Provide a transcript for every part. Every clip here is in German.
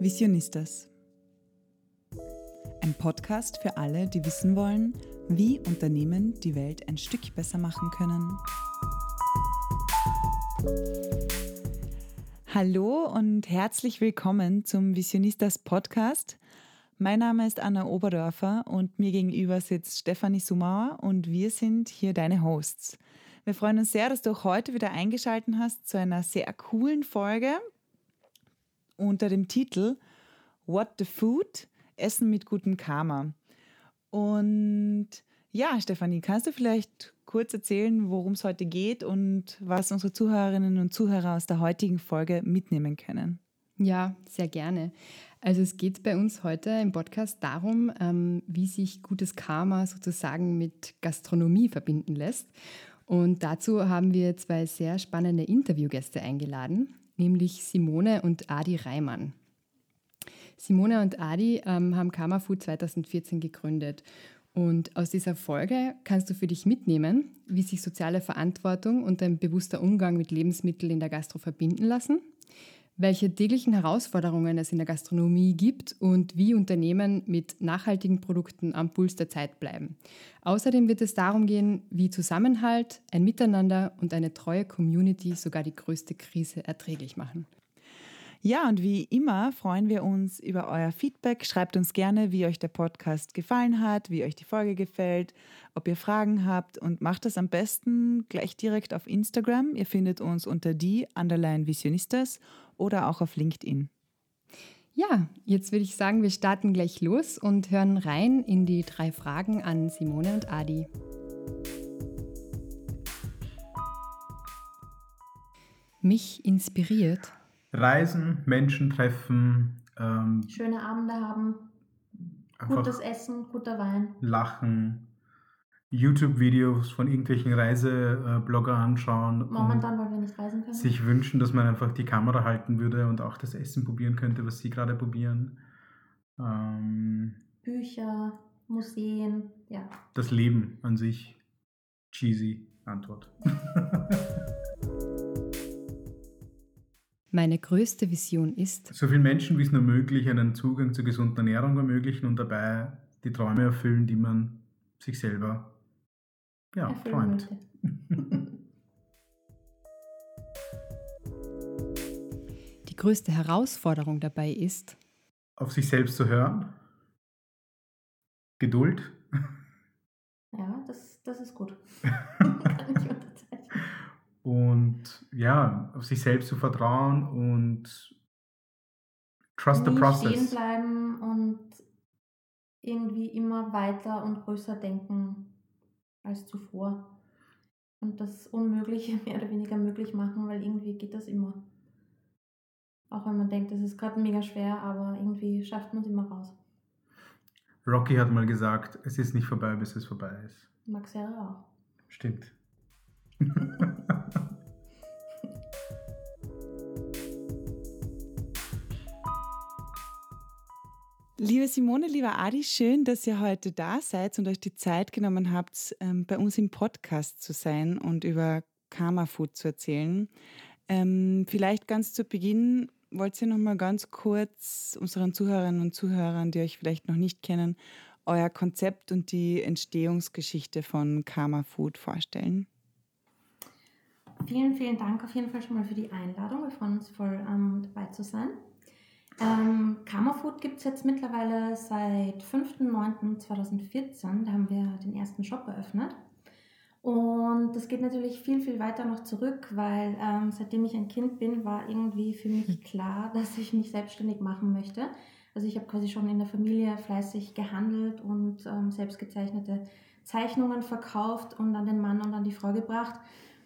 Visionistas. Ein Podcast für alle, die wissen wollen, wie Unternehmen die Welt ein Stück besser machen können. Hallo und herzlich willkommen zum Visionistas Podcast. Mein Name ist Anna Oberdorfer und mir gegenüber sitzt Stefanie Sumauer und wir sind hier deine Hosts. Wir freuen uns sehr, dass du auch heute wieder eingeschaltet hast zu einer sehr coolen Folge unter dem Titel What the Food? Essen mit gutem Karma. Und ja, Stefanie, kannst du vielleicht kurz erzählen, worum es heute geht und was unsere Zuhörerinnen und Zuhörer aus der heutigen Folge mitnehmen können? Ja, sehr gerne. Also es geht bei uns heute im Podcast darum, ähm, wie sich gutes Karma sozusagen mit Gastronomie verbinden lässt. Und dazu haben wir zwei sehr spannende Interviewgäste eingeladen nämlich Simone und Adi Reimann. Simone und Adi ähm, haben Karma Food 2014 gegründet. Und aus dieser Folge kannst du für dich mitnehmen, wie sich soziale Verantwortung und ein bewusster Umgang mit Lebensmitteln in der Gastro verbinden lassen, welche täglichen Herausforderungen es in der Gastronomie gibt und wie Unternehmen mit nachhaltigen Produkten am Puls der Zeit bleiben. Außerdem wird es darum gehen, wie Zusammenhalt, ein Miteinander und eine treue Community sogar die größte Krise erträglich machen. Ja, und wie immer freuen wir uns über euer Feedback. Schreibt uns gerne, wie euch der Podcast gefallen hat, wie euch die Folge gefällt, ob ihr Fragen habt und macht das am besten gleich direkt auf Instagram. Ihr findet uns unter die Underline Visionistas oder auch auf LinkedIn. Ja, jetzt würde ich sagen, wir starten gleich los und hören rein in die drei Fragen an Simone und Adi. Mich inspiriert. Reisen, Menschen treffen. Ähm, Schöne Abende haben. Gutes Essen, guter Wein. Lachen, YouTube-Videos von irgendwelchen Reiseblogger anschauen. Momentan, weil wir nicht reisen können. Sich wünschen, dass man einfach die Kamera halten würde und auch das Essen probieren könnte, was sie gerade probieren. Ähm, Bücher, Museen, ja. Das Leben an sich. Cheesy Antwort. Meine größte Vision ist, so vielen Menschen wie es nur möglich einen Zugang zur gesunden Ernährung ermöglichen und dabei die Träume erfüllen, die man sich selber ja, träumt. Die größte Herausforderung dabei ist, auf sich selbst zu hören, Geduld. Ja, das, das ist gut. Kann ich unterzeichnen. Und ja, auf sich selbst zu vertrauen und trust Nie the process. stehen bleiben und irgendwie immer weiter und größer denken als zuvor. Und das Unmögliche mehr oder weniger möglich machen, weil irgendwie geht das immer. Auch wenn man denkt, das ist gerade mega schwer, aber irgendwie schafft man es immer raus. Rocky hat mal gesagt, es ist nicht vorbei, bis es vorbei ist. Max Herre auch. Stimmt. Liebe Simone, lieber Adi, schön, dass ihr heute da seid und euch die Zeit genommen habt, ähm, bei uns im Podcast zu sein und über Karma Food zu erzählen. Ähm, vielleicht ganz zu Beginn wollt ihr noch mal ganz kurz unseren Zuhörerinnen und Zuhörern, die euch vielleicht noch nicht kennen, euer Konzept und die Entstehungsgeschichte von Karma Food vorstellen? Vielen, vielen Dank auf jeden Fall schon mal für die Einladung. Wir freuen uns voll, ähm, dabei zu sein. Ähm, Karma Food gibt es jetzt mittlerweile seit 5.9.2014. Da haben wir den ersten Shop eröffnet. Und das geht natürlich viel, viel weiter noch zurück, weil ähm, seitdem ich ein Kind bin, war irgendwie für mich klar, dass ich mich selbstständig machen möchte. Also ich habe quasi schon in der Familie fleißig gehandelt und ähm, selbst gezeichnete Zeichnungen verkauft und an den Mann und an die Frau gebracht.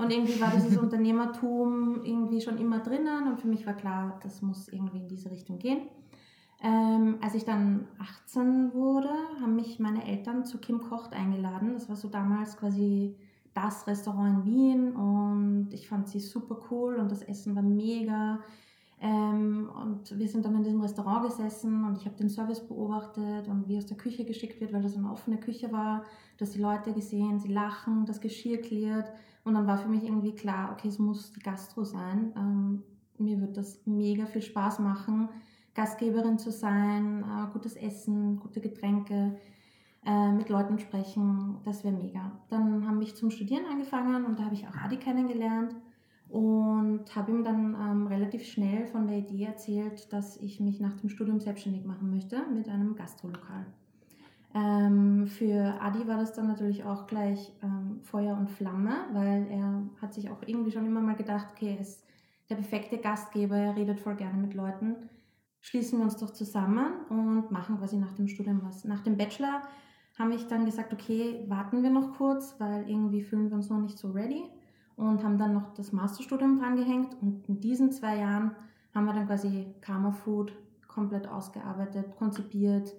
Und irgendwie war dieses Unternehmertum irgendwie schon immer drinnen und für mich war klar, das muss irgendwie in diese Richtung gehen. Ähm, als ich dann 18 wurde, haben mich meine Eltern zu Kim Kocht eingeladen. Das war so damals quasi das Restaurant in Wien und ich fand sie super cool und das Essen war mega. Ähm, und wir sind dann in diesem Restaurant gesessen und ich habe den Service beobachtet und wie aus der Küche geschickt wird, weil das eine offene Küche war, dass die Leute gesehen, sie lachen, das Geschirr klärt. Und dann war für mich irgendwie klar, okay, es muss die Gastro sein. Ähm, mir wird das mega viel Spaß machen, Gastgeberin zu sein, äh, gutes Essen, gute Getränke, äh, mit Leuten sprechen, das wäre mega. Dann haben mich zum Studieren angefangen und da habe ich auch Adi kennengelernt und habe ihm dann ähm, relativ schnell von der Idee erzählt, dass ich mich nach dem Studium selbstständig machen möchte mit einem Gastrolokal. Ähm, für Adi war das dann natürlich auch gleich ähm, Feuer und Flamme, weil er hat sich auch irgendwie schon immer mal gedacht, okay, er ist der perfekte Gastgeber, er redet voll gerne mit Leuten. Schließen wir uns doch zusammen und machen quasi nach dem Studium was. Nach dem Bachelor haben wir dann gesagt, okay, warten wir noch kurz, weil irgendwie fühlen wir uns noch nicht so ready und haben dann noch das Masterstudium drangehängt und in diesen zwei Jahren haben wir dann quasi Karma Food komplett ausgearbeitet, konzipiert,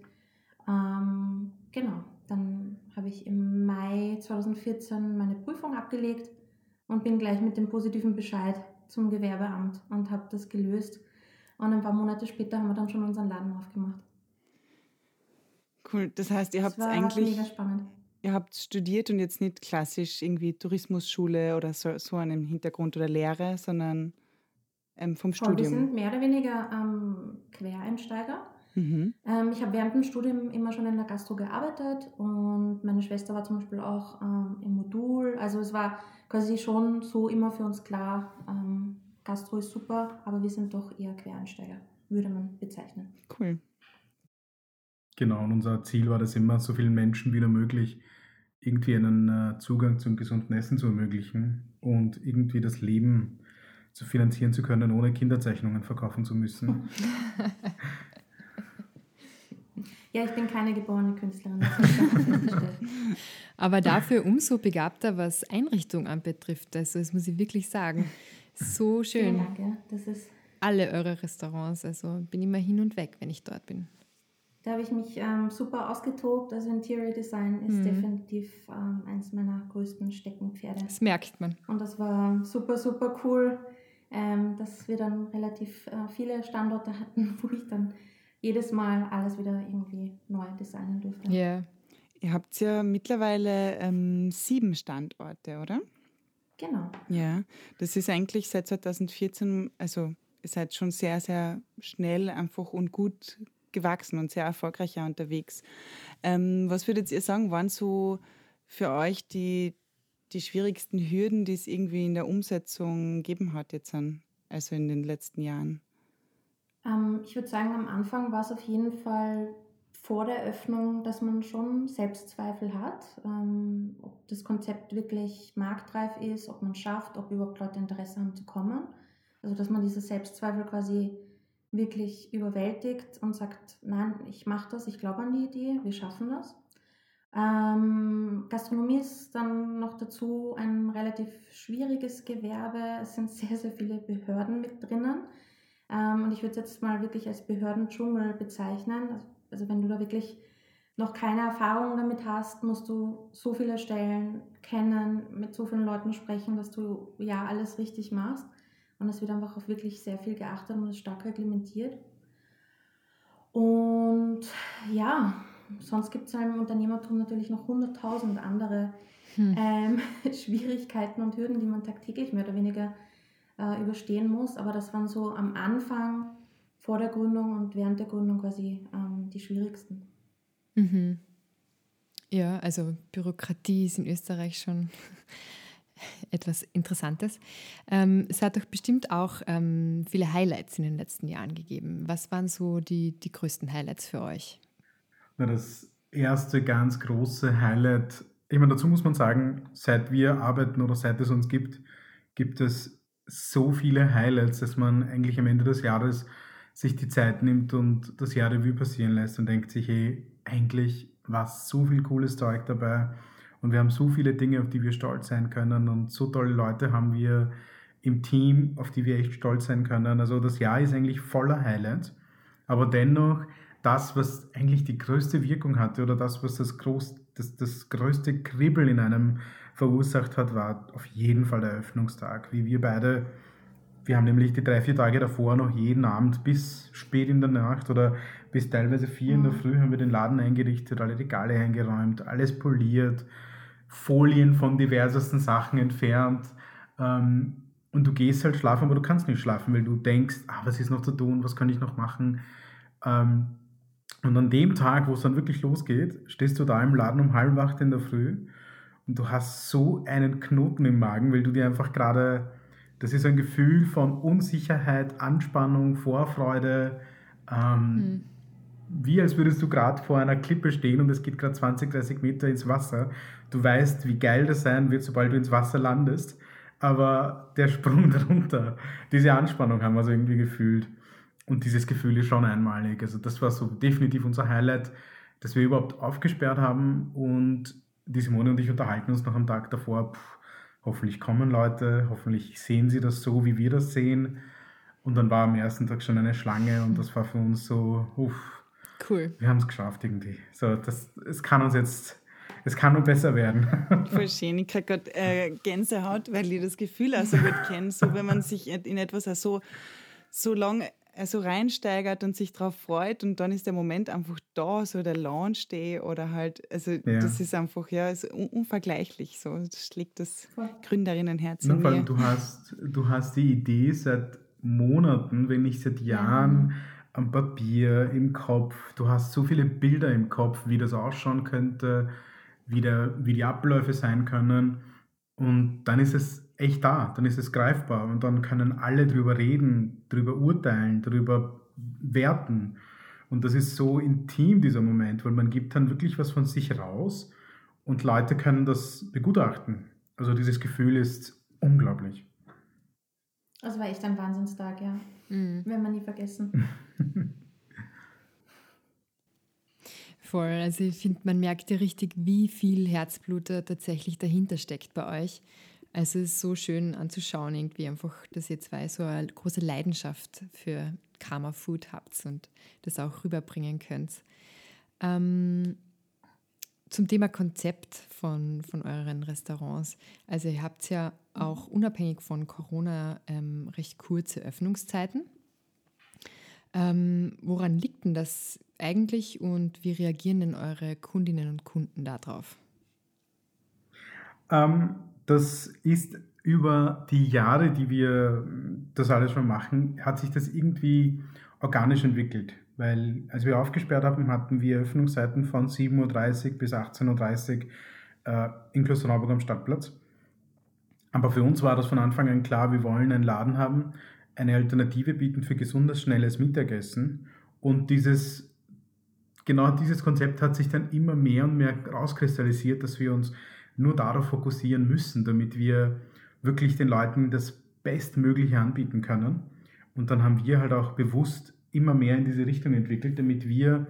ähm, genau, dann habe ich im Mai 2014 meine Prüfung abgelegt und bin gleich mit dem positiven Bescheid zum Gewerbeamt und habe das gelöst. Und ein paar Monate später haben wir dann schon unseren Laden aufgemacht. Cool, das heißt, ihr habt eigentlich. Mega spannend. Ihr habt studiert und jetzt nicht klassisch irgendwie Tourismusschule oder so, so einen Hintergrund oder Lehre, sondern ähm, vom Voll, Studium. Wir sind mehr oder weniger ähm, Quereinsteiger. Mhm. Ähm, ich habe während dem Studium immer schon in der Gastro gearbeitet und meine Schwester war zum Beispiel auch ähm, im Modul. Also es war quasi schon so immer für uns klar, ähm, Gastro ist super, aber wir sind doch eher Quereinsteiger, würde man bezeichnen. Cool. Genau, und unser Ziel war das immer, so vielen Menschen wie nur möglich irgendwie einen äh, Zugang zum gesunden Essen zu ermöglichen und irgendwie das Leben zu finanzieren zu können, ohne Kinderzeichnungen verkaufen zu müssen. Ja, ich bin keine geborene Künstlerin. Aber dafür umso begabter, was Einrichtung anbetrifft. Also das muss ich wirklich sagen. So schön. Vielen Dank, ja. Das ist Alle eure Restaurants. Also bin immer hin und weg, wenn ich dort bin. Da habe ich mich ähm, super ausgetobt. Also Interior Design ist mhm. definitiv ähm, eins meiner größten Steckenpferde. Das merkt man. Und das war super, super cool, ähm, dass wir dann relativ äh, viele Standorte hatten, wo ich dann jedes Mal alles wieder irgendwie neu designen durfte. Ja. Yeah. Ihr habt ja mittlerweile ähm, sieben Standorte, oder? Genau. Ja, das ist eigentlich seit 2014, also ihr seid schon sehr, sehr schnell einfach und gut gewachsen und sehr erfolgreich unterwegs. Ähm, was würdet ihr sagen, waren so für euch die, die schwierigsten Hürden, die es irgendwie in der Umsetzung gegeben hat jetzt an, also in den letzten Jahren? Ähm, ich würde sagen, am Anfang war es auf jeden Fall vor der Öffnung, dass man schon Selbstzweifel hat, ähm, ob das Konzept wirklich marktreif ist, ob man schafft, ob überhaupt Leute Interesse haben zu kommen. Also dass man diese Selbstzweifel quasi wirklich überwältigt und sagt, nein, ich mache das, ich glaube an die Idee, wir schaffen das. Ähm, Gastronomie ist dann noch dazu ein relativ schwieriges Gewerbe. Es sind sehr, sehr viele Behörden mit drinnen. Ähm, und ich würde es jetzt mal wirklich als Behördendschungel bezeichnen. Also, also wenn du da wirklich noch keine Erfahrung damit hast, musst du so viele Stellen kennen, mit so vielen Leuten sprechen, dass du ja alles richtig machst. Und es wird einfach auch wirklich sehr viel geachtet und ist stark reglementiert. Und ja, sonst gibt es im Unternehmertum natürlich noch hunderttausend andere hm. ähm, Schwierigkeiten und Hürden, die man tagtäglich mehr oder weniger äh, überstehen muss. Aber das waren so am Anfang, vor der Gründung und während der Gründung quasi ähm, die schwierigsten. Mhm. Ja, also Bürokratie ist in Österreich schon etwas Interessantes. Ähm, es hat doch bestimmt auch ähm, viele Highlights in den letzten Jahren gegeben. Was waren so die, die größten Highlights für euch? Na, das erste ganz große Highlight, ich meine, dazu muss man sagen, seit wir arbeiten oder seit es uns gibt, gibt es so viele Highlights, dass man eigentlich am Ende des Jahres sich die Zeit nimmt und das Jahr Revue passieren lässt und denkt sich, hey, eigentlich war so viel cooles Zeug dabei und wir haben so viele Dinge, auf die wir stolz sein können und so tolle Leute haben wir im Team, auf die wir echt stolz sein können. Also das Jahr ist eigentlich voller Highlights, aber dennoch das, was eigentlich die größte Wirkung hatte oder das, was das, groß, das, das größte Kribbeln in einem verursacht hat, war auf jeden Fall der Eröffnungstag. Wie wir beide, wir haben nämlich die drei, vier Tage davor noch jeden Abend bis spät in der Nacht oder bis teilweise vier in der mhm. Früh haben wir den Laden eingerichtet, alle Regale eingeräumt, alles poliert, Folien von diversesten Sachen entfernt. Ähm, und du gehst halt schlafen, aber du kannst nicht schlafen, weil du denkst, ah, was ist noch zu tun, was kann ich noch machen. Ähm, und an dem Tag, wo es dann wirklich losgeht, stehst du da im Laden um halb acht in der Früh und du hast so einen Knoten im Magen, weil du dir einfach gerade, das ist ein Gefühl von Unsicherheit, Anspannung, Vorfreude, ähm, mhm. wie als würdest du gerade vor einer Klippe stehen und es geht gerade 20, 30 Meter ins Wasser. Du weißt, wie geil das sein wird, sobald du ins Wasser landest, aber der Sprung darunter, diese Anspannung haben wir so irgendwie gefühlt. Und dieses Gefühl ist schon einmalig. Also das war so definitiv unser Highlight, dass wir überhaupt aufgesperrt haben und die Simone und ich unterhalten uns noch am Tag davor. Pff, hoffentlich kommen Leute, hoffentlich sehen sie das so, wie wir das sehen. Und dann war am ersten Tag schon eine Schlange und das war für uns so, uff, cool. Wir haben es geschafft irgendwie. So, das, es kann uns jetzt, es kann nur besser werden. Voll schön. Ich kriege gerade äh, Gänsehaut, weil ich das Gefühl auch so gut kenne, so wenn man sich in etwas auch so, so lange so reinsteigert und sich darauf freut und dann ist der Moment einfach da, so der Launch Day oder halt, also ja. das ist einfach, ja, ist unvergleichlich so. Das schlägt das Gründerinnenherz in mir. Du hast, du hast die Idee seit Monaten, wenn nicht seit Jahren, ja. am Papier, im Kopf. Du hast so viele Bilder im Kopf, wie das ausschauen könnte, wie, der, wie die Abläufe sein können. Und dann ist es echt da, dann ist es greifbar und dann können alle drüber reden, drüber urteilen, drüber werten. Und das ist so intim, dieser Moment, weil man gibt dann wirklich was von sich raus und Leute können das begutachten. Also dieses Gefühl ist unglaublich. Das war echt ein Wahnsinnstag, ja. Mhm. Werden wir nie vergessen. Voll. Also ich finde, man merkt ja richtig, wie viel Herzblut tatsächlich dahinter steckt bei euch. Also es ist so schön anzuschauen, irgendwie einfach, dass ihr zwei so eine große Leidenschaft für Karma Food habt und das auch rüberbringen könnt. Ähm, zum Thema Konzept von, von euren Restaurants. Also ihr habt ja auch unabhängig von Corona ähm, recht kurze Öffnungszeiten. Ähm, woran liegt denn das eigentlich und wie reagieren denn eure Kundinnen und Kunden darauf? Ähm, das ist über die Jahre, die wir das alles schon machen, hat sich das irgendwie organisch entwickelt. Weil als wir aufgesperrt haben, hatten wir Öffnungszeiten von 7.30 Uhr bis 18.30 Uhr äh, in Klosterneuburg am Stadtplatz. Aber für uns war das von Anfang an klar, wir wollen einen Laden haben, eine Alternative bieten für gesundes, schnelles Mittagessen. Und dieses, genau dieses Konzept hat sich dann immer mehr und mehr rauskristallisiert, dass wir uns nur darauf fokussieren müssen, damit wir wirklich den Leuten das Bestmögliche anbieten können. Und dann haben wir halt auch bewusst immer mehr in diese Richtung entwickelt, damit wir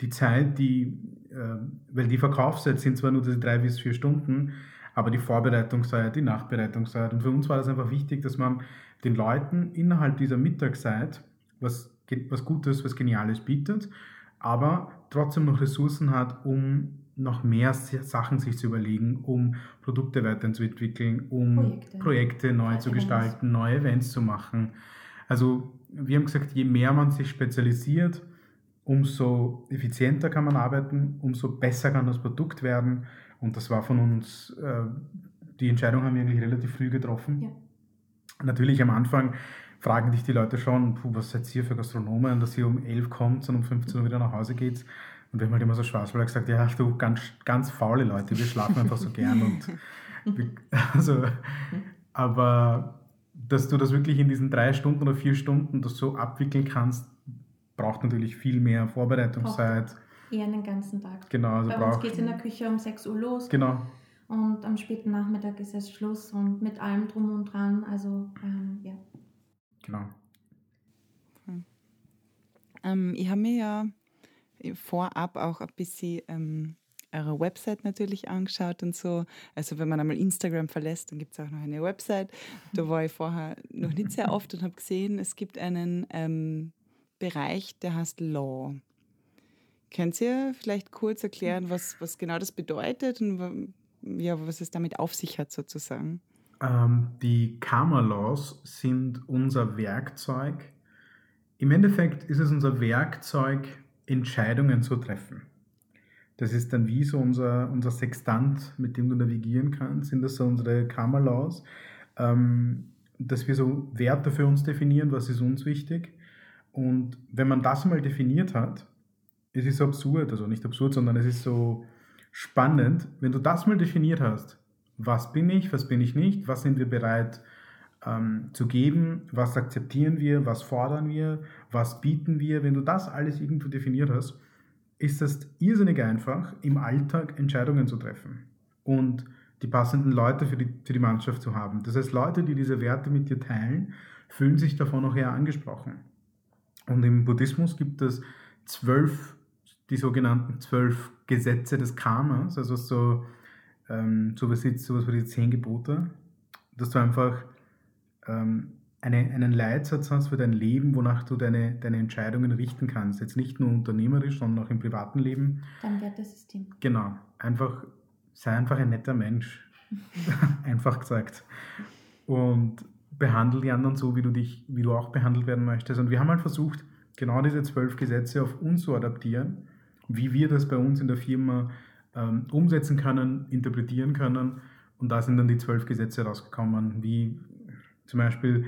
die Zeit, die, äh, weil die Verkaufszeit sind zwar nur diese drei bis vier Stunden, aber die Vorbereitungszeit, die Nachbereitungszeit. Und für uns war das einfach wichtig, dass man den Leuten innerhalb dieser Mittagszeit was, was Gutes, was Geniales bietet, aber trotzdem noch Ressourcen hat, um noch mehr Sachen sich zu überlegen, um Produkte weiterzuentwickeln, um Projekte, Projekte neu zu gestalten, neue Events zu machen. Also wir haben gesagt, je mehr man sich spezialisiert, umso effizienter kann man arbeiten, umso besser kann das Produkt werden. Und das war von uns, äh, die Entscheidung haben wir eigentlich relativ früh getroffen. Ja. Natürlich am Anfang fragen dich die Leute schon, was seid ihr für Gastronomen, dass ihr um 11 kommt und um 15 Uhr wieder nach Hause geht. Und wir haben halt immer so Spaß, weil er gesagt ja, du, ganz, ganz faule Leute, wir schlafen einfach so gern. Und also, aber dass du das wirklich in diesen drei Stunden oder vier Stunden das so abwickeln kannst, braucht natürlich viel mehr Vorbereitungszeit. Braucht eher einen ganzen Tag. Genau, also Bei uns geht es in der Küche um 6 Uhr los. Genau. Und am späten Nachmittag ist es Schluss und mit allem drum und dran. Also, ähm, ja. Genau. Hm. Ähm, ich habe mir ja vorab auch ein bisschen ähm, eure Website natürlich angeschaut und so. Also wenn man einmal Instagram verlässt, dann gibt es auch noch eine Website. Da war ich vorher noch nicht sehr oft und habe gesehen, es gibt einen ähm, Bereich, der heißt Law. Könnt ihr vielleicht kurz erklären, was, was genau das bedeutet und ja, was es damit auf sich hat sozusagen? Ähm, die Karma Laws sind unser Werkzeug. Im Endeffekt ist es unser Werkzeug, Entscheidungen zu treffen. Das ist dann wie so unser, unser Sextant, mit dem du navigieren kannst, sind das so unsere Karma-Laws. Ähm, dass wir so Werte für uns definieren, was ist uns wichtig. Und wenn man das mal definiert hat, es ist absurd, also nicht absurd, sondern es ist so spannend, wenn du das mal definiert hast, was bin ich, was bin ich nicht, was sind wir bereit ähm, zu geben, was akzeptieren wir, was fordern wir, was bieten wir, wenn du das alles irgendwo definiert hast, ist es irrsinnig einfach, im Alltag Entscheidungen zu treffen und die passenden Leute für die, für die Mannschaft zu haben. Das heißt, Leute, die diese Werte mit dir teilen, fühlen sich davon auch eher angesprochen. Und im Buddhismus gibt es zwölf, die sogenannten zwölf Gesetze des Karmas, also so, ähm, sowas, sowas wie die zehn Gebote, dass du einfach ähm, eine, einen Leitsatz hast für dein Leben, wonach du deine, deine Entscheidungen richten kannst. Jetzt nicht nur unternehmerisch, sondern auch im privaten Leben. Dein Wertesystem. Genau. Einfach, sei einfach ein netter Mensch. einfach gesagt. Und behandle die anderen so, wie du dich, wie du auch behandelt werden möchtest. Und wir haben halt versucht, genau diese zwölf Gesetze auf uns zu adaptieren, wie wir das bei uns in der Firma ähm, umsetzen können, interpretieren können. Und da sind dann die zwölf Gesetze rausgekommen, wie zum Beispiel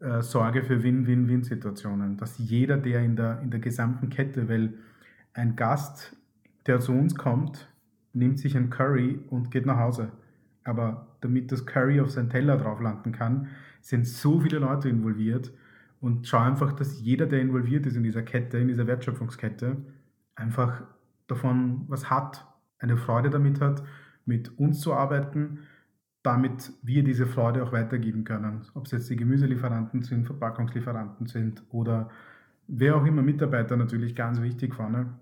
äh, Sorge für Win-Win-Win-Situationen, dass jeder, der in der, in der gesamten Kette, weil ein Gast, der zu uns kommt, nimmt sich ein Curry und geht nach Hause. Aber damit das Curry auf seinen Teller drauf landen kann, sind so viele Leute involviert und schau einfach, dass jeder, der involviert ist in dieser Kette, in dieser Wertschöpfungskette, einfach davon was hat, eine Freude damit hat, mit uns zu arbeiten damit wir diese Freude auch weitergeben können. Ob es jetzt die Gemüselieferanten sind, Verpackungslieferanten sind oder wer auch immer Mitarbeiter natürlich ganz wichtig vorne,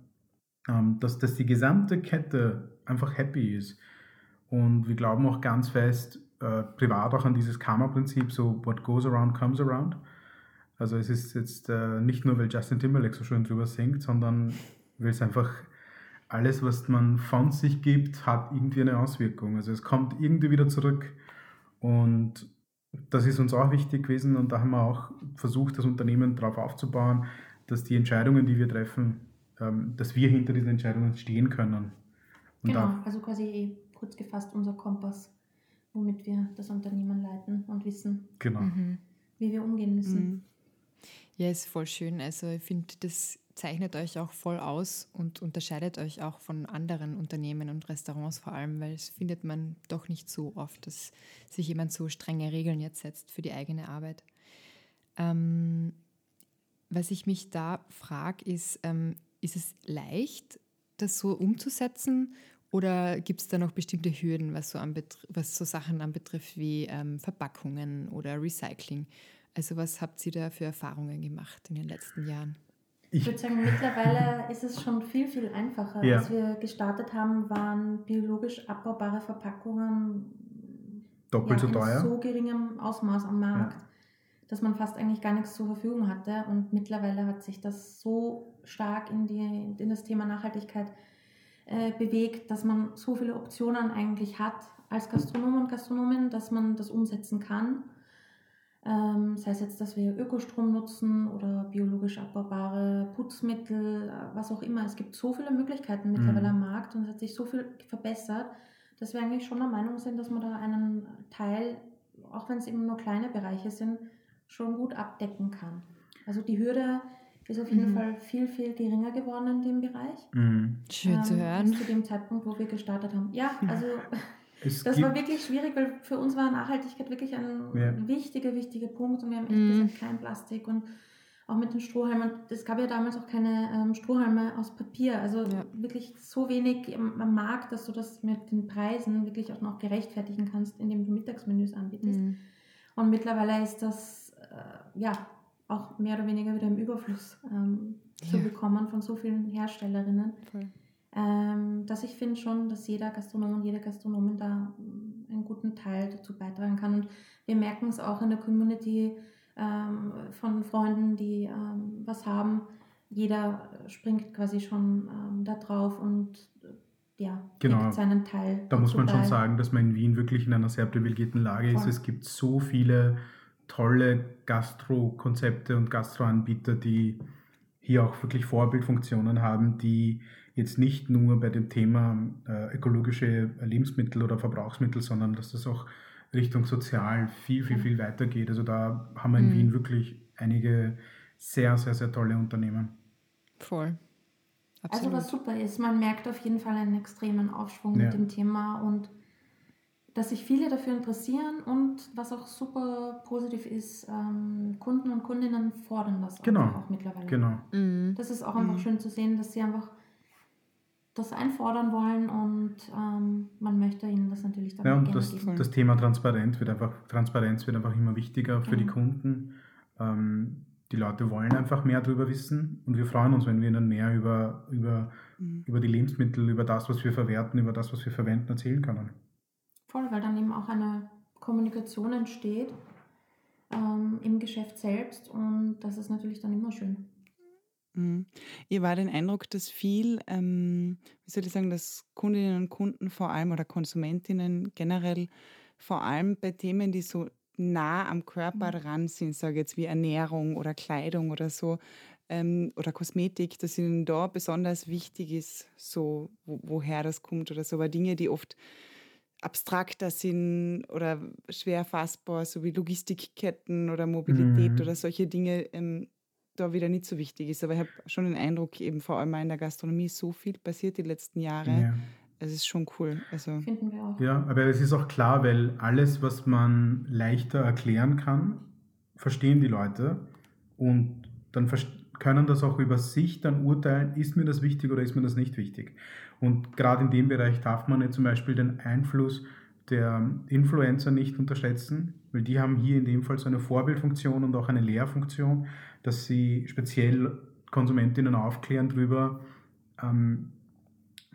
ähm, dass, dass die gesamte Kette einfach happy ist. Und wir glauben auch ganz fest, äh, privat auch an dieses Karma-Prinzip, so what goes around comes around. Also es ist jetzt äh, nicht nur, weil Justin Timberlake so schön drüber singt, sondern weil es einfach alles, was man von sich gibt, hat irgendwie eine Auswirkung. Also es kommt irgendwie wieder zurück. Und das ist uns auch wichtig gewesen und da haben wir auch versucht, das Unternehmen darauf aufzubauen, dass die Entscheidungen, die wir treffen, ähm, dass wir hinter diesen Entscheidungen stehen können. Und genau, also quasi kurz gefasst unser Kompass, womit wir das Unternehmen leiten und wissen, genau. mhm. wie wir umgehen müssen. Mhm. Ja, ist voll schön. Also ich finde, das zeichnet euch auch voll aus und unterscheidet euch auch von anderen Unternehmen und Restaurants vor allem, weil es findet man doch nicht so oft, dass sich jemand so strenge Regeln jetzt setzt für die eigene Arbeit. Ähm, was ich mich da frage, ist, ähm, ist es leicht, das so umzusetzen oder gibt es da noch bestimmte Hürden, was so, was so Sachen anbetrifft wie ähm, Verpackungen oder Recycling? Also was habt ihr da für Erfahrungen gemacht in den letzten Jahren? Ich würde sagen, mittlerweile ist es schon viel, viel einfacher. Ja. Als wir gestartet haben, waren biologisch abbaubare Verpackungen doppelt ja, so teuer. so geringem Ausmaß am Markt, ja. dass man fast eigentlich gar nichts zur Verfügung hatte. Und mittlerweile hat sich das so stark in, die, in das Thema Nachhaltigkeit äh, bewegt, dass man so viele Optionen eigentlich hat als Gastronom und Gastronomin, dass man das umsetzen kann. Ähm, sei es jetzt, dass wir Ökostrom nutzen oder biologisch abbaubare Putzmittel, äh, was auch immer. Es gibt so viele Möglichkeiten mittlerweile mhm. am Markt und es hat sich so viel verbessert, dass wir eigentlich schon der Meinung sind, dass man da einen Teil, auch wenn es eben nur kleine Bereiche sind, schon gut abdecken kann. Also die Hürde ist auf jeden mhm. Fall viel, viel geringer geworden in dem Bereich. Mhm. Schön ähm, zu hören. Zu dem Zeitpunkt, wo wir gestartet haben. Ja, also es das war wirklich schwierig, weil für uns war Nachhaltigkeit wirklich ein ja. wichtiger, wichtiger Punkt und wir haben echt mhm. gesagt, kein Plastik und auch mit den Strohhalmen. Es gab ja damals auch keine ähm, Strohhalme aus Papier, also ja. wirklich so wenig am Markt, dass du das mit den Preisen wirklich auch noch gerechtfertigen kannst, indem du Mittagsmenüs anbietest. Mhm. Und mittlerweile ist das äh, ja auch mehr oder weniger wieder im Überfluss ähm, ja. zu bekommen von so vielen Herstellerinnen. Voll ähm, dass ich finde schon, dass jeder Gastronom und jede Gastronomin da mm, einen guten Teil dazu beitragen kann. Und wir merken es auch in der Community ähm, von Freunden, die ähm, was haben. Jeder springt quasi schon ähm, da drauf und äh, ja, genau. seinen Teil. Da muss man schon sagen, dass man in Wien wirklich in einer sehr privilegierten Lage Voll. ist. Es gibt so viele tolle Gastro-Konzepte und Gastroanbieter, die hier auch wirklich Vorbildfunktionen haben, die jetzt nicht nur bei dem Thema äh, ökologische Lebensmittel oder Verbrauchsmittel, sondern dass das auch Richtung sozial viel, viel, viel weiter geht. Also da haben wir in Mhm. Wien wirklich einige sehr, sehr, sehr tolle Unternehmen. Voll. Also Absolut. was super ist, man merkt auf jeden Fall einen extremen Aufschwung Ja. mit dem Thema und dass sich viele dafür interessieren und was auch super positiv ist, ähm, Kunden und Kundinnen fordern das Genau. auch mittlerweile. Genau. Mhm. Das ist auch einfach Mhm. schön zu sehen, dass sie einfach das einfordern wollen und ähm, man möchte ihnen das natürlich dann Ja, auch und gerne das, geben. das Thema Transparenz wird einfach, Transparenz wird einfach immer wichtiger für die Mhm. Kunden. Ähm, die Leute wollen einfach mehr darüber wissen und wir freuen uns, wenn wir ihnen mehr über, über, Mhm. über die Lebensmittel, über das, was wir verwerten, über das, was wir verwenden, erzählen können. Voll, weil dann eben auch eine Kommunikation entsteht ähm, im Geschäft selbst und das ist natürlich dann immer schön. Mhm. Ich war den Eindruck, dass viel, ähm, wie soll ich sagen, dass Kundinnen und Kunden vor allem oder Konsumentinnen generell vor allem bei Themen, die so nah am Körper dran sind, sage ich jetzt wie Ernährung oder Kleidung oder so ähm, oder Kosmetik, dass ihnen da besonders wichtig ist, so wo, woher das kommt oder so, aber Dinge, die oft abstrakter sind oder schwer fassbar, so wie Logistikketten oder Mobilität Mhm. oder solche Dinge, ähm, da wieder nicht so wichtig ist. Aber ich habe schon den Eindruck, eben vor allem in der Gastronomie so viel passiert die letzten Jahre. Ja. Es ist schon cool. Also, Finden wir auch. ja, aber es ist auch klar, weil alles, was man leichter erklären kann, verstehen die Leute und dann können das auch über sich dann urteilen, ist mir das wichtig oder ist mir das nicht wichtig. Und gerade in dem Bereich darf man jetzt zum Beispiel den Einfluss der Influencer nicht unterschätzen, weil die haben hier in dem Fall so eine Vorbildfunktion und auch eine Lehrfunktion, dass sie speziell Konsumentinnen aufklären darüber, ähm,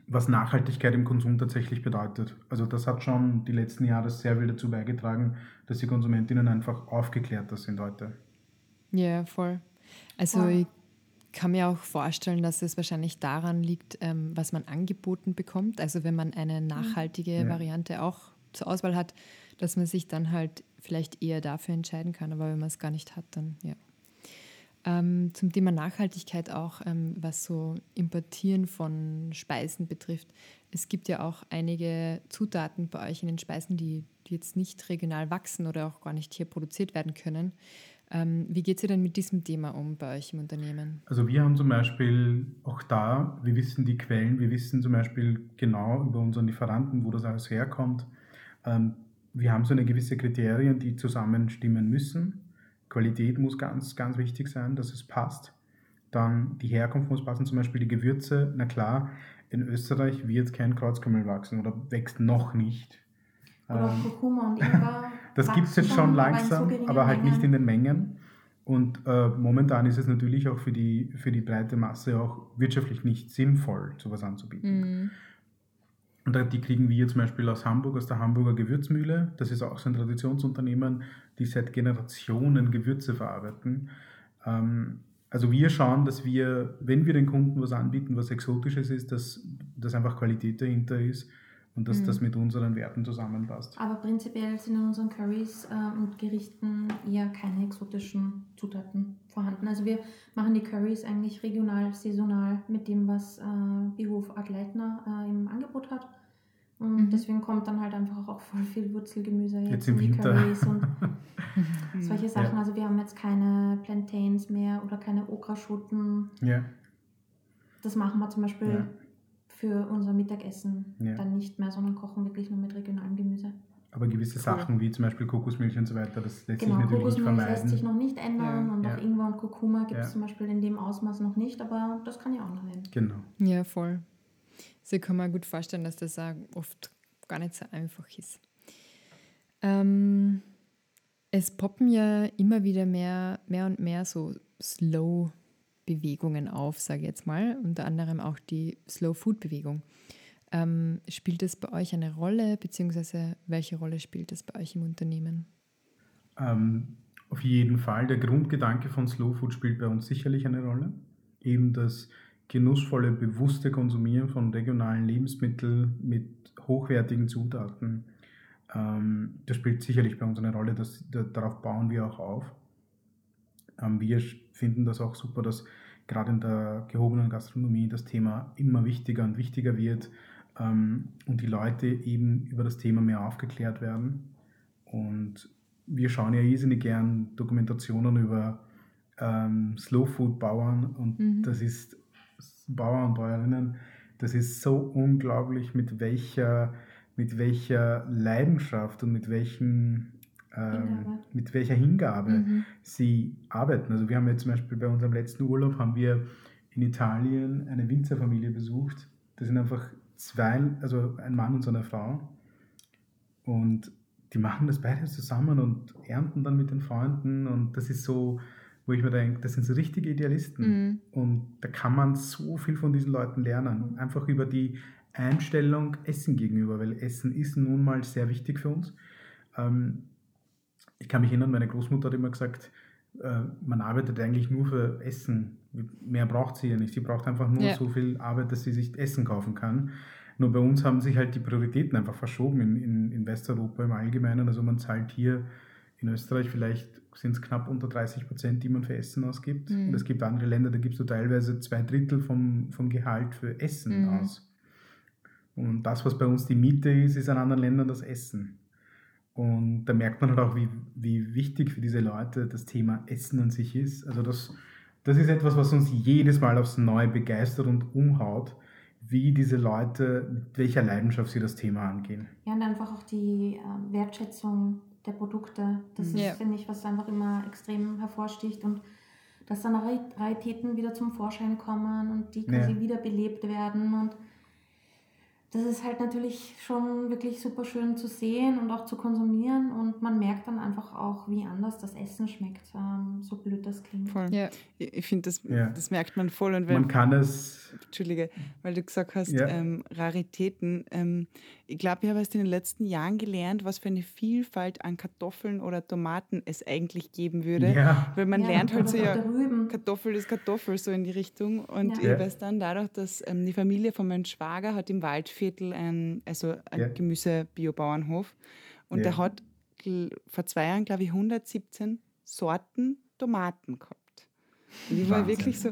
was Nachhaltigkeit im Konsum tatsächlich bedeutet. Also das hat schon die letzten Jahre sehr viel dazu beigetragen, dass die Konsumentinnen einfach aufgeklärter sind heute. Ja, voll. Also Voll. ich kann mir auch vorstellen, dass es wahrscheinlich daran liegt, ähm, was man angeboten bekommt. Also wenn man eine nachhaltige Ja. Variante auch zur Auswahl hat, dass man sich dann halt vielleicht eher dafür entscheiden kann. Aber wenn man es gar nicht hat, dann ja. Ähm, zum Thema Nachhaltigkeit auch, ähm, was so Importieren von Speisen betrifft. Es gibt ja auch einige Zutaten bei euch in den Speisen, die, die jetzt nicht regional wachsen oder auch gar nicht hier produziert werden können. Ähm, wie geht ihr denn mit diesem Thema um bei euch im Unternehmen? Also wir haben zum Beispiel auch da, wir wissen die Quellen, wir wissen zum Beispiel genau über unseren Lieferanten, wo das alles herkommt. Ähm, wir haben so eine gewisse Kriterien, die zusammenstimmen müssen. Qualität muss ganz, ganz wichtig sein, dass es passt. Dann die Herkunft muss passen, zum Beispiel die Gewürze. Na klar, in Österreich wird kein Kreuzkümmel wachsen oder wächst noch nicht. Oder Ähm, Kurkuma und Ingwer. das gibt es jetzt schon so langsam, aber halt nicht in Mengen. den Mengen. Und äh, momentan ist es natürlich auch für die, für die breite Masse auch wirtschaftlich nicht sinnvoll, sowas anzubieten. Und die kriegen wir zum Beispiel aus Hamburg, aus der Hamburger Gewürzmühle. Das ist auch so ein Traditionsunternehmen, die seit Generationen Gewürze verarbeiten. Ähm, also wir schauen, dass wir, wenn wir den Kunden was anbieten, was Exotisches ist, dass, dass einfach Qualität dahinter ist und dass Mhm. das mit unseren Werten zusammenpasst. Aber prinzipiell sind in unseren Currys äh, und Gerichten eher keine exotischen Zutaten vorhanden. Also wir machen die Currys eigentlich regional, saisonal mit dem, was äh, Biohof Art Leitner äh, im Angebot hat. Und Mhm. deswegen kommt dann halt einfach auch voll viel Wurzelgemüse jetzt, Jetzt im in die Winter. Currys und solche Sachen. Ja. Also wir haben jetzt keine Plantains mehr oder keine Okraschoten. Ja. Das machen wir zum Beispiel Ja. Für unser Mittagessen Ja. dann nicht mehr, sondern kochen wirklich nur mit regionalem Gemüse. Aber gewisse Sachen wie zum Beispiel Kokosmilch und so weiter, das lässt Genau, sich natürlich nicht Kokosmilch lässt vermeiden. sich noch nicht ändern Ja, und ja. auch Ingwer und Kurkuma gibt es Ja. zum Beispiel in dem Ausmaß noch nicht, aber das kann ja auch noch werden. Genau. Ja, voll. Also ich kann mir gut vorstellen, dass das auch oft gar nicht so einfach ist. Ähm, es poppen ja immer wieder mehr, mehr und mehr so Slow-Bewegungen auf, sage ich jetzt mal. Unter anderem auch die Slow-Food-Bewegung. Ähm, spielt das bei euch eine Rolle, beziehungsweise welche Rolle spielt das bei euch im Unternehmen? Ähm, auf jeden Fall, der Grundgedanke von Slow Food spielt bei uns sicherlich eine Rolle. Eben das genussvolle, bewusste Konsumieren von regionalen Lebensmitteln mit hochwertigen Zutaten. Ähm, das spielt sicherlich bei uns eine Rolle, das, da, darauf bauen wir auch auf. Ähm, wir finden das auch super, dass gerade in der gehobenen Gastronomie das Thema immer wichtiger und wichtiger wird ähm, und die Leute eben über das Thema mehr aufgeklärt werden. Und wir schauen ja irrsinnig gern Dokumentationen über ähm, Slow Food Bauern und mhm. das ist Bauern und Bäuerinnen, das ist so unglaublich, mit welcher, mit welcher Leidenschaft und mit welchen ähm, mit welcher Hingabe mhm. sie arbeiten. Also wir haben jetzt zum Beispiel bei unserem letzten Urlaub haben wir in Italien eine Winzerfamilie besucht. Das sind einfach zwei, also ein Mann und so eine Frau. Und die machen das beide zusammen und ernten dann mit den Freunden. Und das ist so, wo ich mir denke, das sind so richtige Idealisten. Mhm. Und da kann man so viel von diesen Leuten lernen. Einfach über die Einstellung Essen gegenüber, weil Essen ist nun mal sehr wichtig für uns. Ähm, ich kann mich erinnern, meine Großmutter hat immer gesagt, äh, man arbeitet eigentlich nur für Essen. Mehr braucht sie ja nicht. Sie braucht einfach nur ja. so viel Arbeit, dass sie sich Essen kaufen kann. Nur bei uns haben sich halt die Prioritäten einfach verschoben in, in, in Westeuropa im Allgemeinen. Also man zahlt hier in Österreich vielleicht sind es knapp unter 30 Prozent, die man für Essen ausgibt. Mhm. Und es gibt andere Länder, da gibst du teilweise zwei Drittel vom, vom Gehalt für Essen mhm. aus. Und das, was bei uns die Miete ist, ist in anderen Ländern das Essen. Und da merkt man halt auch, wie, wie wichtig für diese Leute das Thema Essen an sich ist. Also das, das ist etwas, was uns jedes Mal aufs Neue begeistert und umhaut, wie diese Leute, mit welcher Leidenschaft sie das Thema angehen. Ja, und einfach auch die äh, Wertschätzung der Produkte. Das mhm. ist, finde ich, was einfach immer extrem hervorsticht und dass dann Raritäten wieder zum Vorschein kommen und die quasi ja. wiederbelebt werden und das ist halt natürlich schon wirklich super schön zu sehen und auch zu konsumieren und man merkt dann einfach auch, wie anders das Essen schmeckt, ähm, so blöd das klingt. Voll. Ja. Ich finde, das, ja. das merkt man voll. Und wenn, man kann es. Entschuldige, weil du gesagt hast, ja. ähm, Raritäten. Ähm, ich glaube, ich habe erst in den letzten Jahren gelernt, was für eine Vielfalt an Kartoffeln oder Tomaten es eigentlich geben würde. Ja. Weil man lernt halt so, ja, Kartoffel ist Kartoffel, so in die Richtung. Und ich weiß dann dadurch, dass ähm, die Familie von meinem Schwager hat im Waldviertel Viertel ein, also ein ja. Gemüse-Biobauernhof. Und ja. der hat vor zwei Jahren, glaube ich, 117 Sorten Tomaten gehabt. Und ich war wirklich so,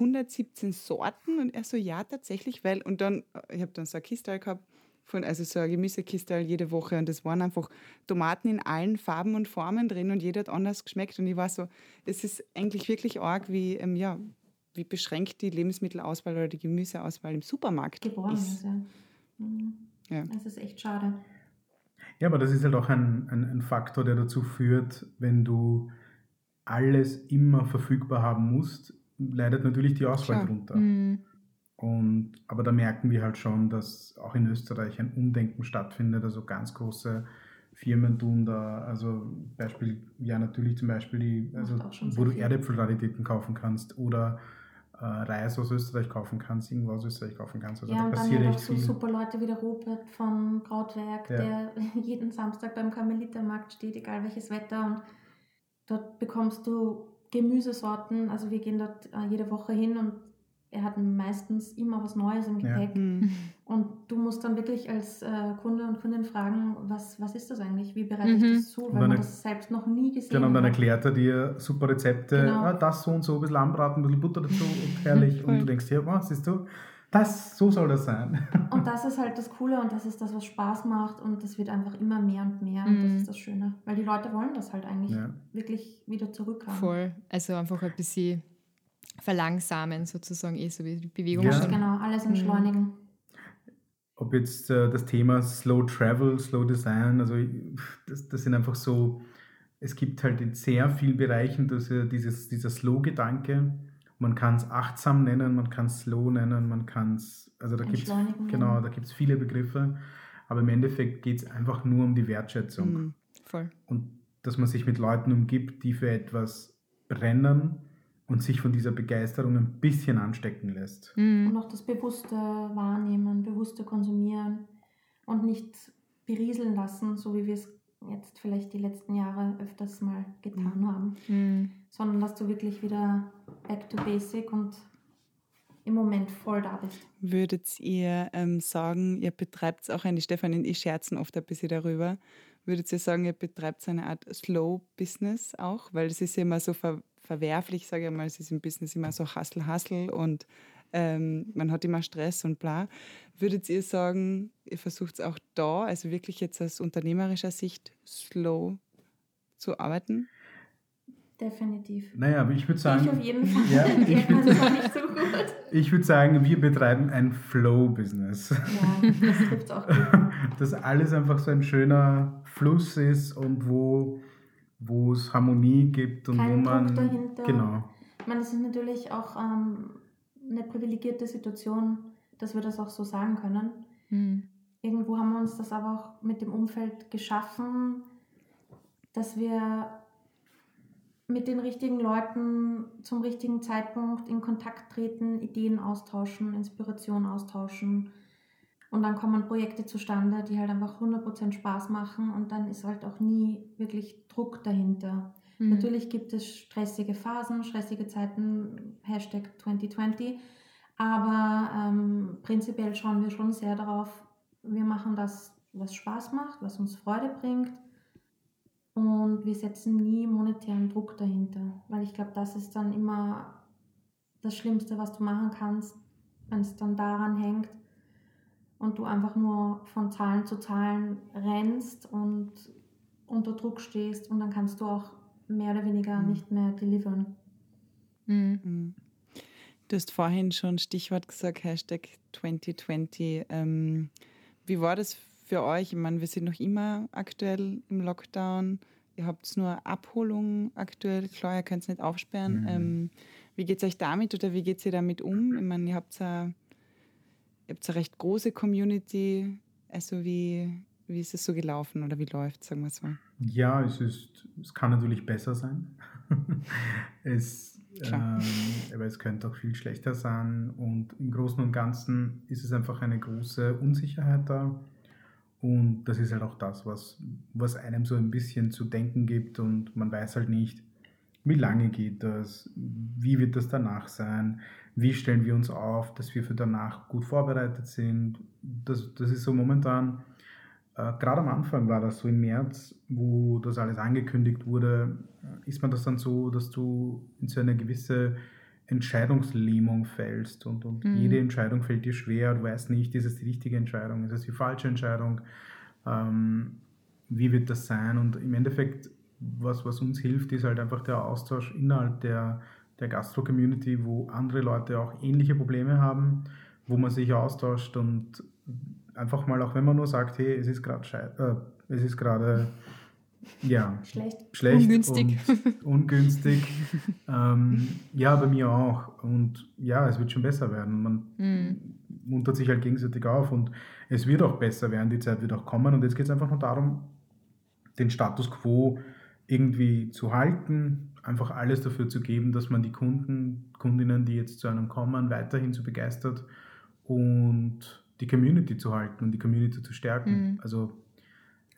117 Sorten und er so, ja, tatsächlich, weil, und dann, ich habe dann so ein Kistel gehabt, von, also so ein Gemüsekistel jede Woche und das waren einfach Tomaten in allen Farben und Formen drin und jeder hat anders geschmeckt und ich war so, es ist eigentlich wirklich arg, wie, ähm, ja, wie beschränkt die Lebensmittelauswahl oder die Gemüseauswahl im Supermarkt Geworden ist. Ja. Mhm. ja. Das ist echt schade. Ja, aber das ist halt auch ein, ein, ein, Faktor, der dazu führt, wenn du alles immer verfügbar haben musst, leidet natürlich die Auswahl Klar. drunter. Mhm. Und, aber da merken wir halt schon, dass auch in Österreich ein Umdenken stattfindet. Also ganz große Firmen tun da, also Beispiel, ja natürlich zum Beispiel, die, also, wo du Erdäpfelraritäten kaufen kannst oder äh, Reis aus Österreich kaufen kannst, irgendwo aus Österreich kaufen kannst. Also ja, da und passiert dann halt auch so viel. super Leute wie der Robert von Krautwerk, ja. der jeden Samstag beim Karmelitermarkt steht, egal welches Wetter. Und dort bekommst du Gemüsesorten. Also wir gehen dort äh, jede Woche hin und er hat meistens immer was Neues im Gepäck. Ja. Mhm. Und du musst dann wirklich als äh, Kunde und Kundin fragen, was, was ist das eigentlich? Wie bereite ich mhm. das zu? Weil man das selbst noch nie gesehen genau, hat. Genau, und dann erklärt er dir super Rezepte. Genau. Ah, das so und so, ein bisschen Lammbraten, ein bisschen Butter dazu und herrlich. und du denkst dir, was siehst du? Das, so soll das sein. und das ist halt das Coole und das ist das, was Spaß macht und das wird einfach immer mehr und mehr und das mhm. ist das Schöne. Weil die Leute wollen das halt eigentlich ja. wirklich wieder zurückhaben. Voll. Also einfach ein bisschen verlangsamen sozusagen, eh so wie die Bewegung ja. schon. Genau, alles mhm. entschleunigen. Ob jetzt äh, das Thema Slow Travel, Slow Design, also das, das sind einfach so, es gibt halt in sehr vielen Bereichen dass, äh, dieses, dieser Slow-Gedanke. Man kann es achtsam nennen, man kann es slow nennen, man kann es, also da gibt es genau, da gibt es viele Begriffe, aber im Endeffekt geht es einfach nur um die Wertschätzung. Mhm, voll. Und dass man sich mit Leuten umgibt, die für etwas brennen und sich von dieser Begeisterung ein bisschen anstecken lässt. Mhm. Und auch das bewusste Wahrnehmen, bewusste Konsumieren und nicht berieseln lassen, so wie wir es jetzt vielleicht die letzten Jahre öfters mal getan mhm. haben, mhm. Sondern dass du wirklich wieder back to basic und im Moment voll da bist. Würdet ihr ähm, sagen, ihr betreibt auch eine, Stefan ich scherzen oft ein bisschen darüber, würdet ihr sagen, ihr betreibt eine Art Slow Business auch? Weil es ist ja immer so ver verwerflich, sage ich mal. Es ist im Business immer so Hustle, Hustle und ähm, man hat immer Stress und bla. Würdet ihr sagen, ihr versucht es auch da, also wirklich jetzt aus unternehmerischer Sicht, slow zu arbeiten? Definitiv. Naja, aber ich würde sagen. Ich auf jeden Fall. Ja, ich würde so würd sagen, wir betreiben ein Flow-Business. Ja, das trifft auch gut. Dass alles einfach so ein schöner Fluss ist und wo wo es Harmonie gibt und Kein wo man. Druck dahinter. Genau. Ich meine, es ist natürlich auch ähm, eine privilegierte Situation, dass wir das auch so sagen können. Mhm. Irgendwo haben wir uns das aber auch mit dem Umfeld geschaffen, dass wir mit den richtigen Leuten zum richtigen Zeitpunkt in Kontakt treten, Ideen austauschen, Inspiration austauschen. Und dann kommen Projekte zustande, die halt einfach 100% Spaß machen und dann ist halt auch nie wirklich Druck dahinter. Mhm. Natürlich gibt es stressige Phasen, stressige Zeiten, Hashtag 2020, aber ähm, prinzipiell schauen wir schon sehr darauf, wir machen das, was Spaß macht, was uns Freude bringt und wir setzen nie monetären Druck dahinter, weil ich glaube, das ist dann immer das Schlimmste, was du machen kannst, wenn es dann daran hängt und du einfach nur von Zahlen zu Zahlen rennst und unter Druck stehst und dann kannst du auch mehr oder weniger Mhm. nicht mehr delivern. Mhm. Mhm. Du hast vorhin schon Stichwort gesagt, Hashtag 2020. Ähm, wie war das für euch? Ich meine, wir sind noch immer aktuell im Lockdown. Ihr habt nur Abholung aktuell. Klar, ihr könnt es nicht aufsperren. Mhm. Ähm, wie geht es euch damit oder wie geht ihr damit um? Ich meine, ihr habt habt eine recht große Community. Also wie, wie ist es so gelaufen oder wie läuft sagen wir so? Ja, es ist, es kann natürlich besser sein. es, ähm, aber es könnte auch viel schlechter sein. Und im Großen und Ganzen ist es einfach eine große Unsicherheit da. Und das ist halt auch das, was, was einem so ein bisschen zu denken gibt. Und man weiß halt nicht, wie lange geht das, wie wird das danach sein, wie stellen wir uns auf, dass wir für danach gut vorbereitet sind. Das, das ist so momentan äh, Gerade am Anfang war das so im März, wo das alles angekündigt wurde, ist man das dann so, dass du in so eine gewisse Entscheidungslähmung fällst und, und Mhm. jede Entscheidung fällt dir schwer, du weißt nicht, ist es die richtige Entscheidung, ist es die falsche Entscheidung, ähm, wie wird das sein und im Endeffekt, was, was uns hilft, ist halt einfach der Austausch innerhalb der, der Gastro-Community, wo andere Leute auch ähnliche Probleme haben, wo man sich austauscht und einfach mal, auch wenn man nur sagt, hey, es ist gerade äh, es ist gerade ja, Schlecht. schlecht Ungünstig. ungünstig. ähm, ja, bei mir auch. Und ja, es wird schon besser werden. Man Mhm. muntert sich halt gegenseitig auf und es wird auch besser werden, die Zeit wird auch kommen. Und jetzt geht es einfach nur darum, den Status quo irgendwie zu halten, einfach alles dafür zu geben, dass man die Kunden, Kundinnen, die jetzt zu einem kommen, weiterhin so begeistert und die Community zu halten und die Community zu stärken. Mhm. Also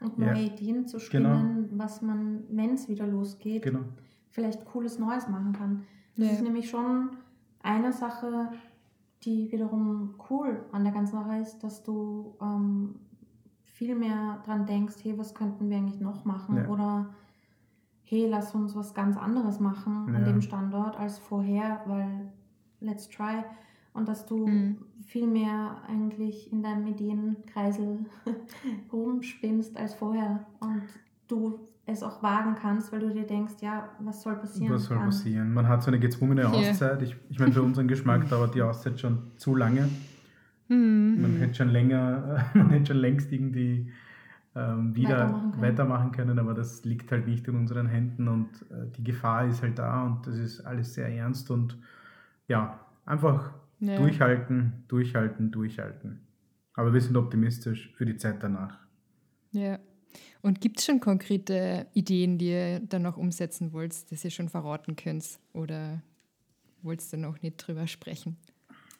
Und Ja. neue Ideen zu spinnen, was man, wenn es wieder losgeht, genau. vielleicht cooles Neues machen kann. Das Ja. ist nämlich schon eine Sache, die wiederum cool an der ganzen Sache ist, dass du ähm, viel mehr dran denkst, hey, was könnten wir eigentlich noch machen? Ja. Oder hey, lass uns was ganz anderes machen an Ja. dem Standort als vorher, weil let's try. Und dass du Mhm. viel mehr eigentlich in deinem Ideenkreisel rumspinnst als vorher und du es auch wagen kannst, weil du dir denkst, ja, was soll passieren? Was soll Dann- passieren? Man hat so eine gezwungene Ja. Auszeit. Ich, ich meine, für unseren Geschmack dauert die Auszeit schon zu lange. Mhm. Man hätte schon länger, man hätte schon längst irgendwie ähm, wieder Weitermachen können. weitermachen können, aber das liegt halt nicht in unseren Händen und äh, die Gefahr ist halt da und das ist alles sehr ernst und ja, einfach Ja. durchhalten, durchhalten, durchhalten. Aber wir sind optimistisch für die Zeit danach. Ja. Und gibt es schon konkrete Ideen, die ihr dann noch umsetzen wollt, dass ihr schon verraten könnt? Oder wollt ihr noch nicht drüber sprechen?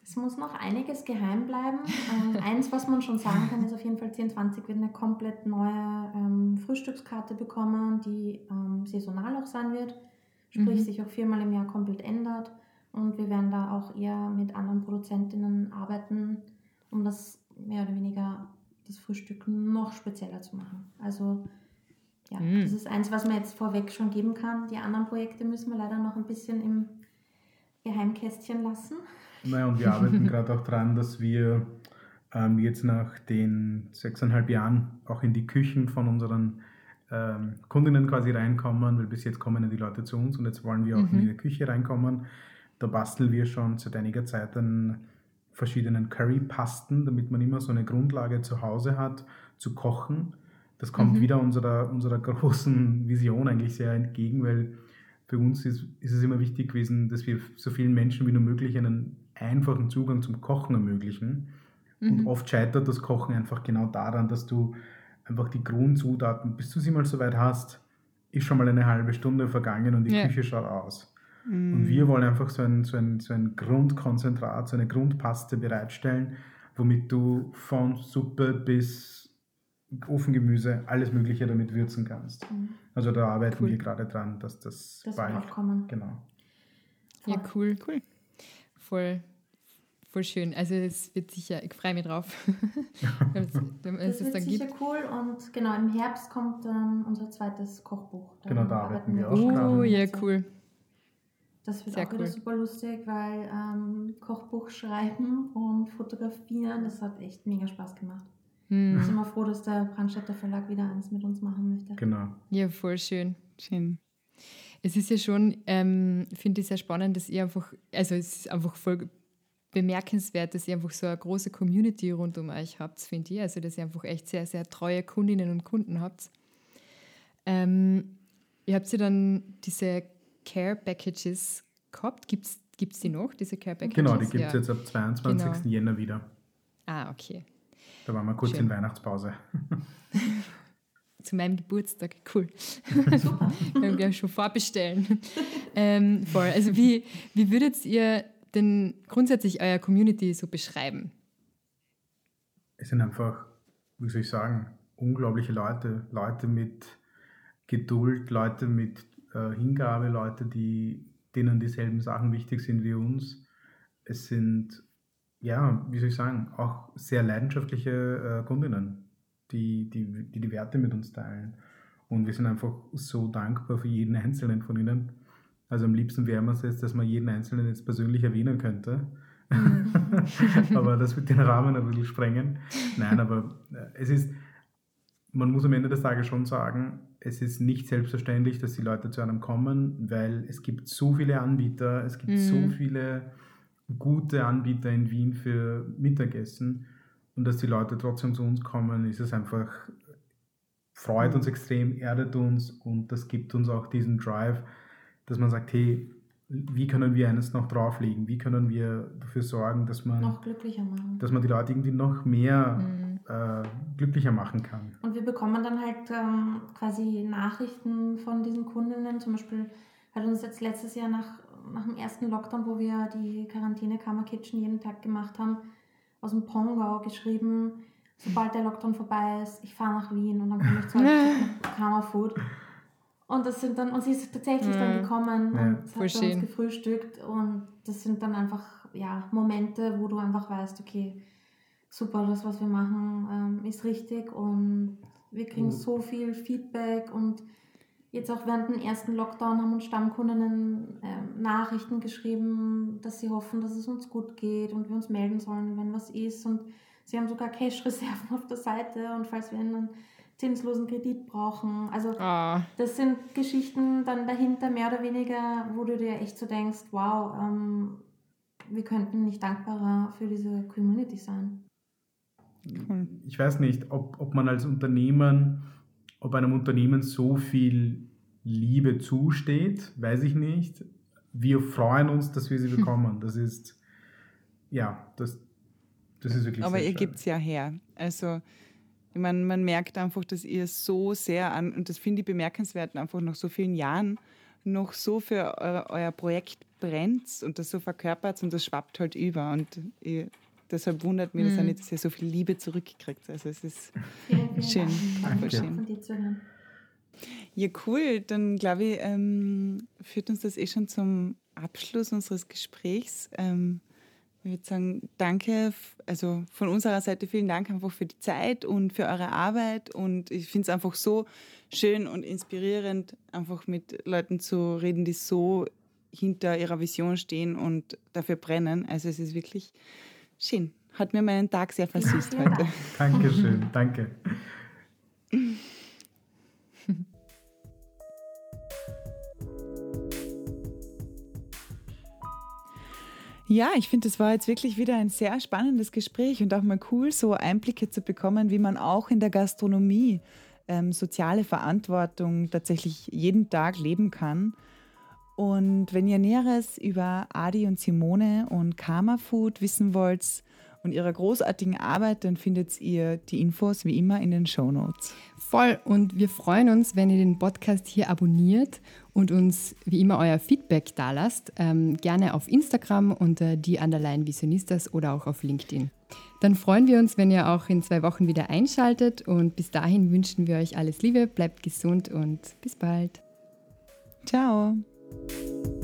Es muss noch einiges geheim bleiben. ähm, eins, was man schon sagen kann, ist auf jeden Fall 1020 wird eine komplett neue ähm, Frühstückskarte bekommen, die ähm, saisonal auch sein wird. Sprich, Mhm. sich auch viermal im Jahr komplett ändert. Und wir werden da auch eher mit anderen Produzentinnen arbeiten, um das mehr oder weniger das Frühstück noch spezieller zu machen. Also ja, Mhm. das ist eins, was man jetzt vorweg schon geben kann. Die anderen Projekte müssen wir leider noch ein bisschen im Geheimkästchen lassen. Naja, und wir arbeiten gerade auch daran, dass wir ähm, jetzt nach den sechseinhalb Jahren auch in die Küchen von unseren ähm, Kundinnen quasi reinkommen, weil bis jetzt kommen ja die Leute zu uns und jetzt wollen wir auch Mhm. in die Küche reinkommen. Da basteln wir schon seit einiger Zeit an verschiedenen Currypasten, damit man immer so eine Grundlage zu Hause hat, zu kochen. Das kommt Mhm. wieder unserer, unserer großen Vision eigentlich sehr entgegen, weil für uns ist, ist es immer wichtig gewesen, dass wir so vielen Menschen wie nur möglich einen einfachen Zugang zum Kochen ermöglichen. Und Mhm. oft scheitert das Kochen einfach genau daran, dass du einfach die Grundzutaten, bis du sie mal so weit hast, ist schon mal eine halbe Stunde vergangen und die Ja. Küche schaut aus. Mhm. Und wir wollen einfach so ein, so, ein, so ein Grundkonzentrat, so eine Grundpaste bereitstellen, womit du von Suppe bis Ofengemüse alles Mögliche damit würzen kannst. Mhm. Also da arbeiten Cool. wir gerade dran, dass das, Das wird bald, auch kommen. genau. Ja, cool. Cool. Voll, voll schön. Also es wird sicher, ich freue mich drauf. Wenn es Das es wird dann sicher gibt. cool und genau im Herbst kommt ähm, unser zweites Kochbuch. Genau, da arbeiten wir auch Oh, gerade. ja, cool. Das wird Sehr auch wieder cool. super lustig, weil ähm, Kochbuch schreiben und fotografieren, das hat echt mega Spaß gemacht. Ich Hm. bin immer froh, dass der Brandstätter Verlag wieder eins mit uns machen möchte. Genau. Ja, voll schön. Schön. Es ist ja schon, ähm, finde ich sehr spannend, dass ihr einfach, also es ist einfach voll bemerkenswert, dass ihr einfach so eine große Community rund um euch habt, finde ich. Also dass ihr einfach echt sehr, sehr treue Kundinnen und Kunden habt. Ähm, ihr habt ja dann diese Care Packages gehabt. Gibt es die noch, diese Care Packages? Genau, die gibt es Ja. jetzt ab 22. Genau. Jänner wieder. Ah, okay. Da waren wir kurz Schön. in Weihnachtspause. Zu meinem Geburtstag. Cool. Wir haben gleich schon vorbestellen. ähm, voll. Also wie, wie würdet ihr denn grundsätzlich euer Community so beschreiben? Es sind einfach, wie soll ich sagen, unglaubliche Leute. Leute mit Geduld, Leute mit äh, Hingabe, Leute, die, denen dieselben Sachen wichtig sind wie uns. Es sind, ja, wie soll ich sagen, auch sehr leidenschaftliche äh, Kundinnen, die die, die die Werte mit uns teilen. Und wir sind einfach so dankbar für jeden einzelnen von ihnen. Also am liebsten wäre es jetzt, dass man jeden Einzelnen jetzt persönlich erwähnen könnte. aber das wird den Rahmen ein bisschen sprengen. Nein, aber äh, es ist, man muss am Ende des Tages schon sagen, es ist nicht selbstverständlich, dass die Leute zu einem kommen, weil es gibt so viele Anbieter, es gibt Mhm. so viele gute Anbieter in Wien für Mittagessen und dass die Leute trotzdem zu uns kommen, ist es einfach, freut uns extrem, erdet uns und das gibt uns auch diesen Drive, dass man sagt, hey, wie können wir eines noch drauflegen? Wie können wir dafür sorgen, dass man, dass man die Leute irgendwie noch mehr Mhm. Äh, glücklicher machen kann? Und wir bekommen dann halt ähm, quasi Nachrichten von diesen Kundinnen. Zum Beispiel hat uns jetzt letztes Jahr nach, nach dem ersten Lockdown, wo wir die Quarantäne Karma Kitchen jeden Tag gemacht haben, aus dem Pongau geschrieben, sobald der Lockdown vorbei ist, ich fahre nach Wien und dann komme ich zu euch Karma Food. Und das sind dann, und sie ist tatsächlich dann Mhm. gekommen Ja. und hat uns gefrühstückt und das sind dann einfach ja, Momente, wo du einfach weißt, okay, super, das, was wir machen, ähm, ist richtig und wir kriegen Mhm. so viel Feedback und jetzt auch während dem ersten Lockdown haben uns Stammkundinnen ähm, Nachrichten geschrieben, dass sie hoffen, dass es uns gut geht und wir uns melden sollen, wenn was ist und sie haben sogar Cash-Reserven auf der Seite und falls wir einen zinslosen Kredit brauchen, also Ah, das sind Geschichten dann dahinter mehr oder weniger, wo du dir echt so denkst, wow, ähm, wir könnten nicht dankbarer für diese Community sein. Cool. Ich weiß nicht, ob, ob man als Unternehmen, ob einem Unternehmen so viel Liebe zusteht, weiß ich nicht. Wir freuen uns, dass wir sie bekommen. Das ist, ja, das, das ist wirklich Aber ihr gebt es ja her. Also, ich meine, man merkt einfach, dass ihr so sehr an, und das finde ich bemerkenswert, einfach nach so vielen Jahren noch so für euer, euer Projekt brennt und das so verkörpert und das schwappt halt über. Und ihr, deshalb wundert mich das auch Mhm. nicht, dass ihr so viel Liebe zurückkriegt. Also, es ist Vielen, vielen Schön. Dank. Danke. Zu hören. Ja, cool. Dann glaube ich, ähm, führt uns das eh schon zum Abschluss unseres Gesprächs. Ähm, ich würde sagen, danke, also von unserer Seite vielen Dank einfach für die Zeit und für eure Arbeit. Und ich finde es einfach so schön und inspirierend, einfach mit Leuten zu reden, die so hinter ihrer Vision stehen und dafür brennen. Also es ist wirklich schön. Hat mir meinen Tag sehr versüßt ja, heute. Dankeschön, danke. Ja, ich finde, es war jetzt wirklich wieder ein sehr spannendes Gespräch und auch mal cool, so Einblicke zu bekommen, wie man auch in der Gastronomie ähm, soziale Verantwortung tatsächlich jeden Tag leben kann. Und wenn ihr Näheres über Adi und Simone und Karma Food wissen wollt, und ihrer großartigen Arbeit, dann findet ihr die Infos wie immer in den Show Notes. Voll und wir freuen uns, wenn ihr den Podcast hier abonniert und uns wie immer euer Feedback da lasst. Ähm, gerne auf Instagram unter die Underline Visionistas oder auch auf LinkedIn. Dann freuen wir uns, wenn ihr auch in zwei Wochen wieder einschaltet und bis dahin wünschen wir euch alles Liebe, bleibt gesund und bis bald. Ciao. Thank you